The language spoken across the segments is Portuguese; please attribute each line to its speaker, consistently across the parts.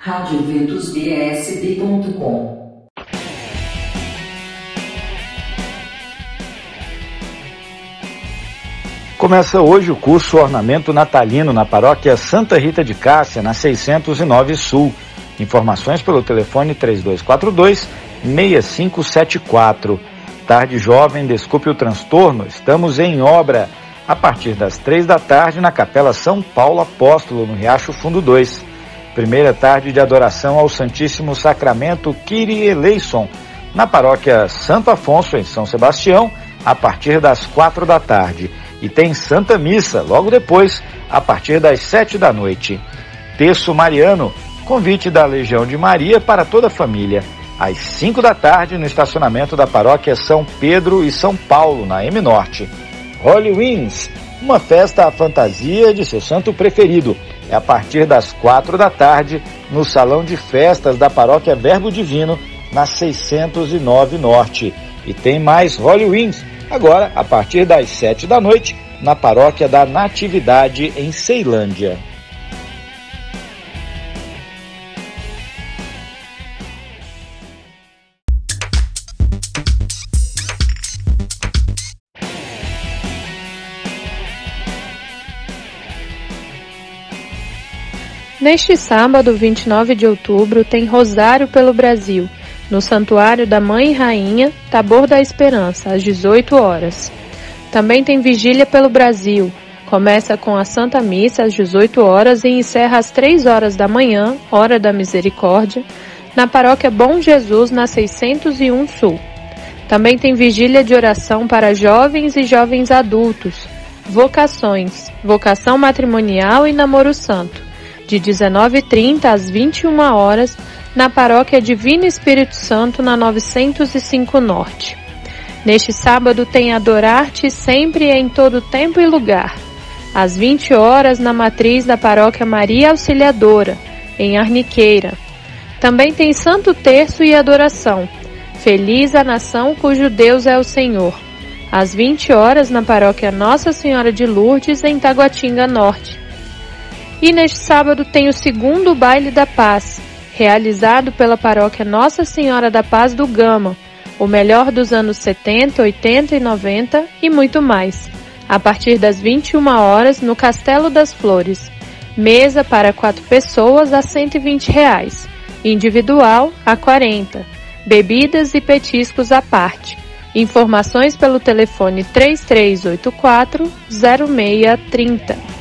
Speaker 1: radioventusbsb.com
Speaker 2: Começa hoje o curso Ornamento Natalino na paróquia Santa Rita de Cássia, na 609 Sul. Informações pelo telefone 3242 6574. Tarde Jovem, desculpe o transtorno, estamos em obra. A partir das três da tarde na Capela São Paulo Apóstolo, no Riacho Fundo 2. Primeira tarde de adoração ao Santíssimo Sacramento Kyrie Eleison, na paróquia Santo Afonso, em São Sebastião, a partir das quatro da tarde e tem Santa Missa logo depois, a partir das sete da noite. Terço Mariano, convite da Legião de Maria para toda a família, às cinco da tarde no estacionamento da paróquia São Pedro e São Paulo, na M Norte. Holy Wings, uma festa à fantasia de seu santo preferido. É a partir das quatro da tarde no Salão de Festas da Paróquia Verbo Divino, na 609 Norte. E tem mais Wings agora a partir das sete da noite, na paróquia da Natividade, em Ceilândia.
Speaker 3: Neste sábado, 29 de outubro, tem Rosário pelo Brasil no Santuário da Mãe Rainha, Tabor da Esperança, às 18 horas. Também tem Vigília pelo Brasil. Começa com a Santa Missa às 18 horas e encerra às 3 horas da manhã, hora da misericórdia, na paróquia Bom Jesus, na 601 Sul. Também tem vigília de oração para jovens e jovens adultos, vocações, vocação matrimonial e namoro santo, de 19h30 às 21 horas na paróquia Divino Espírito Santo, na 905 Norte. Neste sábado tem Adorar-te sempre e em todo tempo e lugar, às 20 horas na matriz da paróquia Maria Auxiliadora, em Arniqueira. Também tem Santo Terço e Adoração. Feliz a nação cujo Deus é o Senhor. Às 20 horas na paróquia Nossa Senhora de Lourdes, em Taguatinga Norte. E neste sábado tem o segundo baile da paz, realizado pela paróquia Nossa Senhora da Paz do Gama, o melhor dos anos 70, 80 e 90 e muito mais, a partir das 21 horas no Castelo das Flores. Mesa para quatro pessoas a 120 reais, individual a 40, bebidas e petiscos à parte. Informações pelo telefone 3384 0630.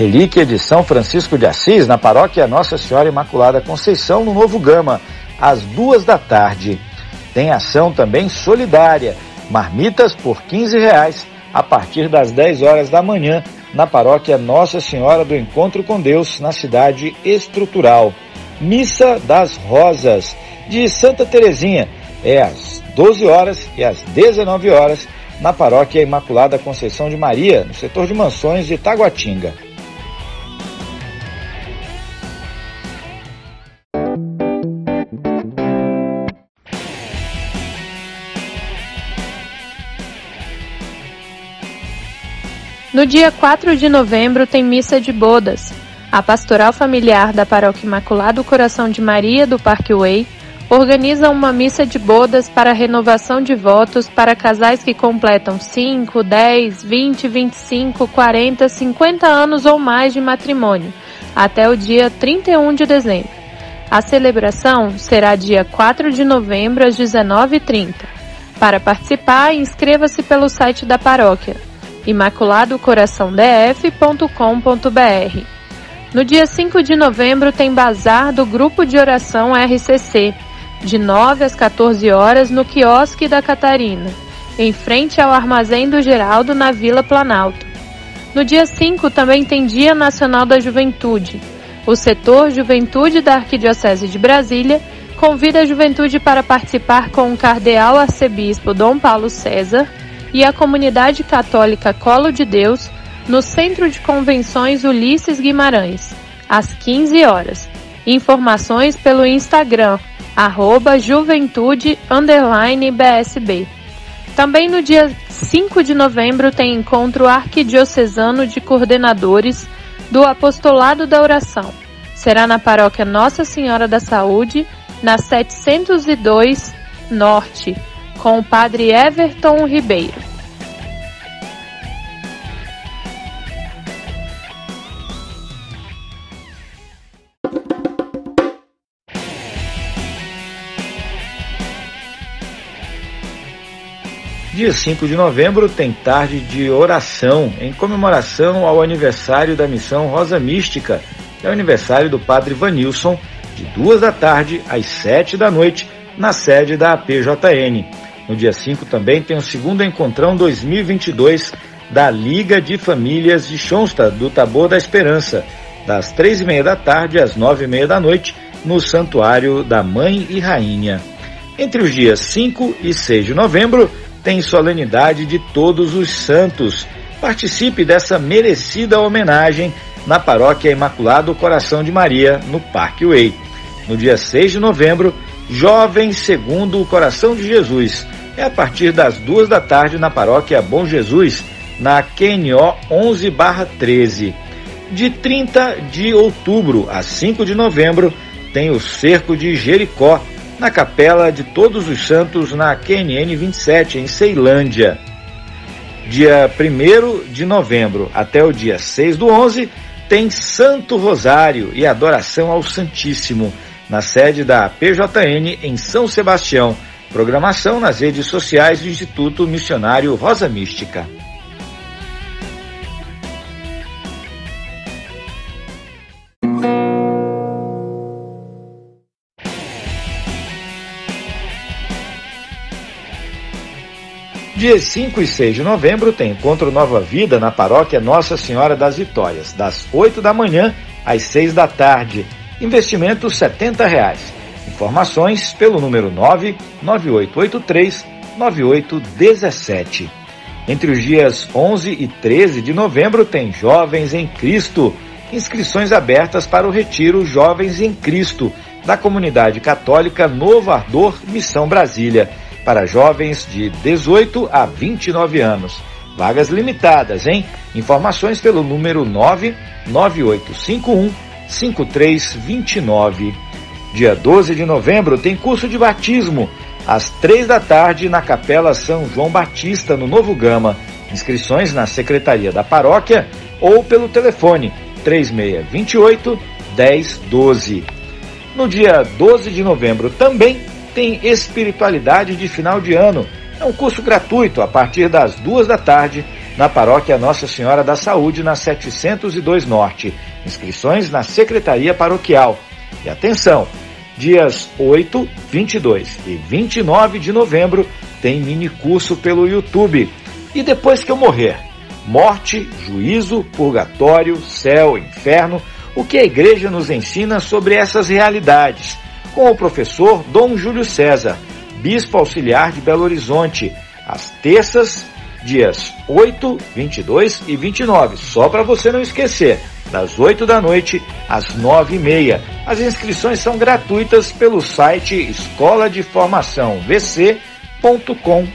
Speaker 2: Relíquia de São Francisco de Assis, na paróquia Nossa Senhora Imaculada Conceição, no Novo Gama, às duas da tarde. Tem ação também solidária, marmitas por 15 reais, a partir das 10 horas da manhã, na paróquia Nossa Senhora do Encontro com Deus, na cidade estrutural. Missa das Rosas, de Santa Terezinha, é às 12 horas e às 19 horas, na paróquia Imaculada Conceição de Maria, no setor de mansões de Taguatinga.
Speaker 3: No dia 4 de novembro tem missa de bodas. A Pastoral Familiar da Paróquia Imaculado Coração de Maria do Parque Way organiza uma missa de bodas para renovação de votos para casais que completam 5, 10, 20, 25, 40, 50 anos ou mais de matrimônio, até o dia 31 de dezembro. A celebração será dia 4 de novembro às 19h30. Para participar, inscreva-se pelo site da paróquia imaculadocoraçãodf.com.br. No dia 5 de novembro tem bazar do Grupo de Oração RCC, de 9 às 14 horas no quiosque da Catarina, em frente ao Armazém do Geraldo, na Vila Planalto. No dia 5 também tem Dia Nacional da Juventude. O setor Juventude da Arquidiocese de Brasília convida a juventude para participar com o cardeal arcebispo Dom Paulo César e a comunidade católica Colo de Deus no Centro de Convenções Ulisses Guimarães, às 15 horas. Informações pelo Instagram, arroba juventude BSB. Também no dia 5 de novembro tem encontro arquidiocesano de coordenadores do Apostolado da Oração. Será na paróquia Nossa Senhora da Saúde, na 702 Norte, com o padre Everton Ribeiro.
Speaker 2: Dia 5 de novembro tem tarde de oração em comemoração ao aniversário da missão Rosa Mística, é o aniversário do padre Vanilson, de duas da tarde às sete da noite, na sede da APJN. No dia 5 também tem o segundo encontrão 2022 da Liga de Famílias de Chonsta do Tabor da Esperança, das três e meia da tarde às nove e meia da noite, no Santuário da Mãe e Rainha. Entre os dias 5 e 6 de novembro, tem solenidade de todos os santos. Participe dessa merecida homenagem na Paróquia Imaculado Coração de Maria, no Parque Way. No dia 6 de novembro, Jovens Segundo o Coração de Jesus. É a partir das duas da tarde na Paróquia Bom Jesus, na QNO 11-13. De 30 de outubro a 5 de novembro, tem o Cerco de Jericó, na Capela de Todos os Santos, na QNN 27, em Ceilândia. Dia 1 de novembro até o dia 6 do 11, tem Santo Rosário e adoração ao Santíssimo, na sede da PJN em São Sebastião. Programação nas redes sociais do Instituto Missionário Rosa Mística. Dias 5 e 6 de novembro tem encontro Nova Vida na paróquia Nossa Senhora das Vitórias, das 8 da manhã às 6 da tarde. Investimento 70 reais. Informações pelo número 99883 9817. Entre os dias 11 e 13 de novembro tem Jovens em Cristo. Inscrições abertas para o Retiro Jovens em Cristo, da comunidade católica Novo Ardor, Missão Brasília para jovens de 18 a 29 anos. Vagas limitadas, hein? Informações pelo número 99851 5329. Dia 12 de novembro tem curso de batismo às três da tarde na Capela São João Batista, no Novo Gama. Inscrições na Secretaria da Paróquia ou pelo telefone 3628 1012. No dia 12 de novembro também tem Espiritualidade de Final de Ano. É um curso gratuito a partir das duas da tarde na Paróquia Nossa Senhora da Saúde, na 702 Norte. Inscrições na Secretaria Paroquial. E atenção, dias 8, 22 e 29 de novembro tem mini curso pelo YouTube. E depois que eu morrer? Morte, juízo, purgatório, céu, inferno. O que a igreja nos ensina sobre essas realidades? com o professor Dom Júlio César, bispo auxiliar de Belo Horizonte, às terças, dias 8, 22 e 29. Só para você não esquecer, das 8 da noite às 9 e meia. As inscrições são gratuitas pelo site escola de formação vc.com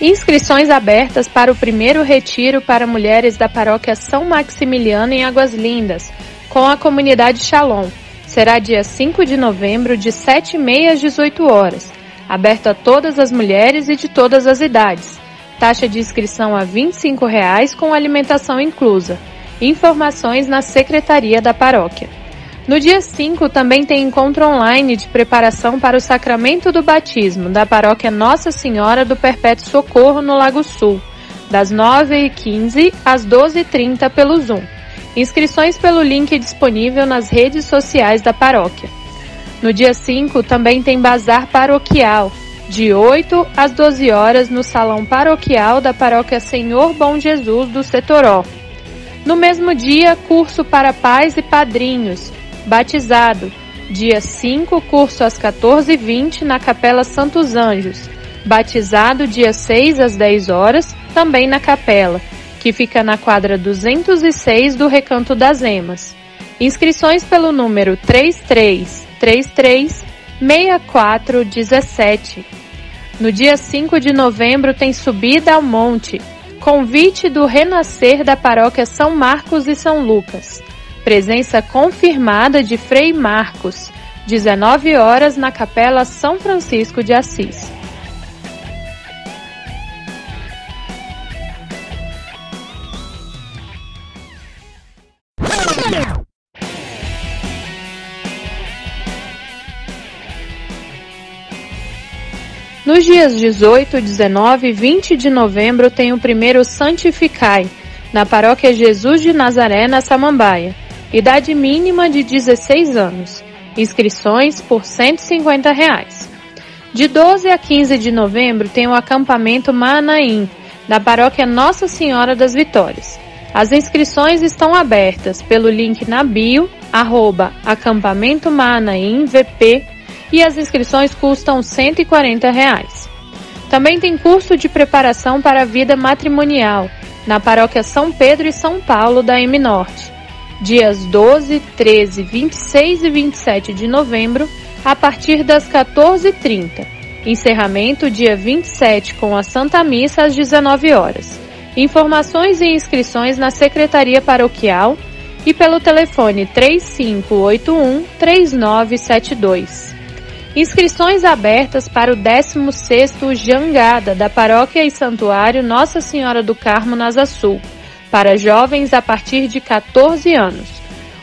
Speaker 3: Inscrições abertas para o primeiro retiro para mulheres da paróquia São Maximiliano em Águas Lindas, com a comunidade Shalom. Será dia 5 de novembro, de 7h30 às 18 horas. Aberto a todas as mulheres e de todas as idades. Taxa de inscrição a 25 reais, com alimentação inclusa. Informações na Secretaria da Paróquia. No dia 5 também tem encontro online de preparação para o sacramento do batismo da paróquia Nossa Senhora do Perpétuo Socorro no Lago Sul, das 9h15 às 12h30 pelo Zoom. Inscrições pelo link disponível nas redes sociais da paróquia. No dia 5 também tem bazar paroquial, de 8 às 12 horas no salão paroquial da paróquia Senhor Bom Jesus do Setoró. No mesmo dia, curso para pais e padrinhos, batizado. Dia 5, curso às 14h20 na Capela Santos Anjos. Batizado dia 6 às 10 horas, também na capela, que fica na quadra 206 do Recanto das Emas. Inscrições pelo número 3333 6417. No dia 5 de novembro tem subida ao monte, convite do renascer da paróquia São Marcos e São Lucas. Presença confirmada de Frei Marcos, 19 horas na Capela São Francisco de Assis. Nos dias 18, 19 e 20 de novembro tem o primeiro Santificai, na paróquia Jesus de Nazaré, na Samambaia. Idade mínima de 16 anos. Inscrições por 150 reais. De 12 a 15 de novembro tem o acampamento Manaim, na paróquia Nossa Senhora das Vitórias. As inscrições estão abertas pelo link na bio, arroba e as inscrições custam 140 reais. Também tem curso de preparação para a vida matrimonial na paróquia São Pedro e São Paulo da M Norte, dias 12, 13, 26 e 27 de novembro, a partir das 14h30. Encerramento dia 27 com a Santa Missa às 19 horas. Informações e inscrições na Secretaria Paroquial e pelo telefone 3581 3972. Inscrições abertas para o 16º Jangada da Paróquia e Santuário Nossa Senhora do Carmo Nasa Sul, para jovens a partir de 14 anos.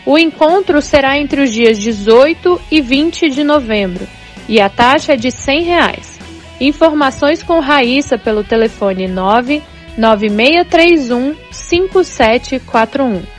Speaker 3: O encontro será entre os dias 18 e 20 de novembro e a taxa é de 100 reais. Informações com Raíssa pelo telefone 99631 5741.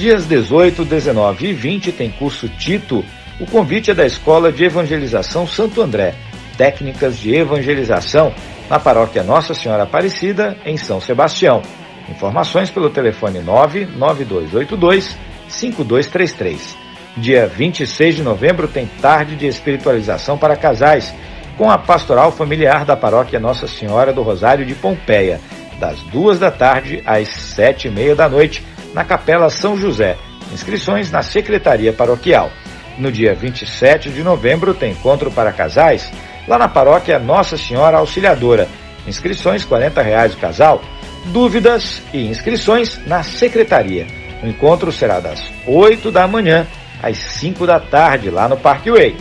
Speaker 2: Dias 18, 19 e 20 tem curso Tito. O convite é da Escola de Evangelização Santo André, Técnicas de Evangelização, na paróquia Nossa Senhora Aparecida, em São Sebastião. Informações pelo telefone 99282 5233. Dia 26 de novembro tem tarde de espiritualização para casais, com a pastoral familiar da paróquia Nossa Senhora do Rosário de Pompeia, das duas da tarde às sete e meia da noite na Capela São José. Inscrições na Secretaria Paroquial. No dia 27 de novembro tem encontro para casais lá na paróquia Nossa Senhora Auxiliadora. Inscrições 40 reais o casal. Dúvidas e inscrições na secretaria. O encontro será das 8 da manhã às 5 da tarde lá no Parque Way.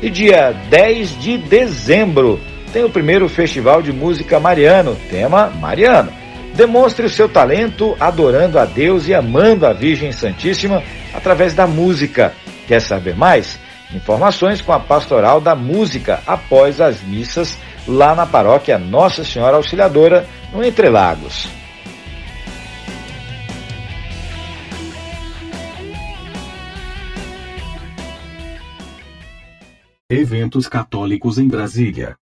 Speaker 2: E dia 10 de dezembro tem o primeiro Festival de Música Mariano, tema Mariano. Demonstre o seu talento adorando a Deus e amando a Virgem Santíssima através da música. Quer saber mais? Informações com a Pastoral da Música após as missas lá na paróquia Nossa Senhora Auxiliadora, no Entre Lagos.
Speaker 4: Eventos católicos em Brasília.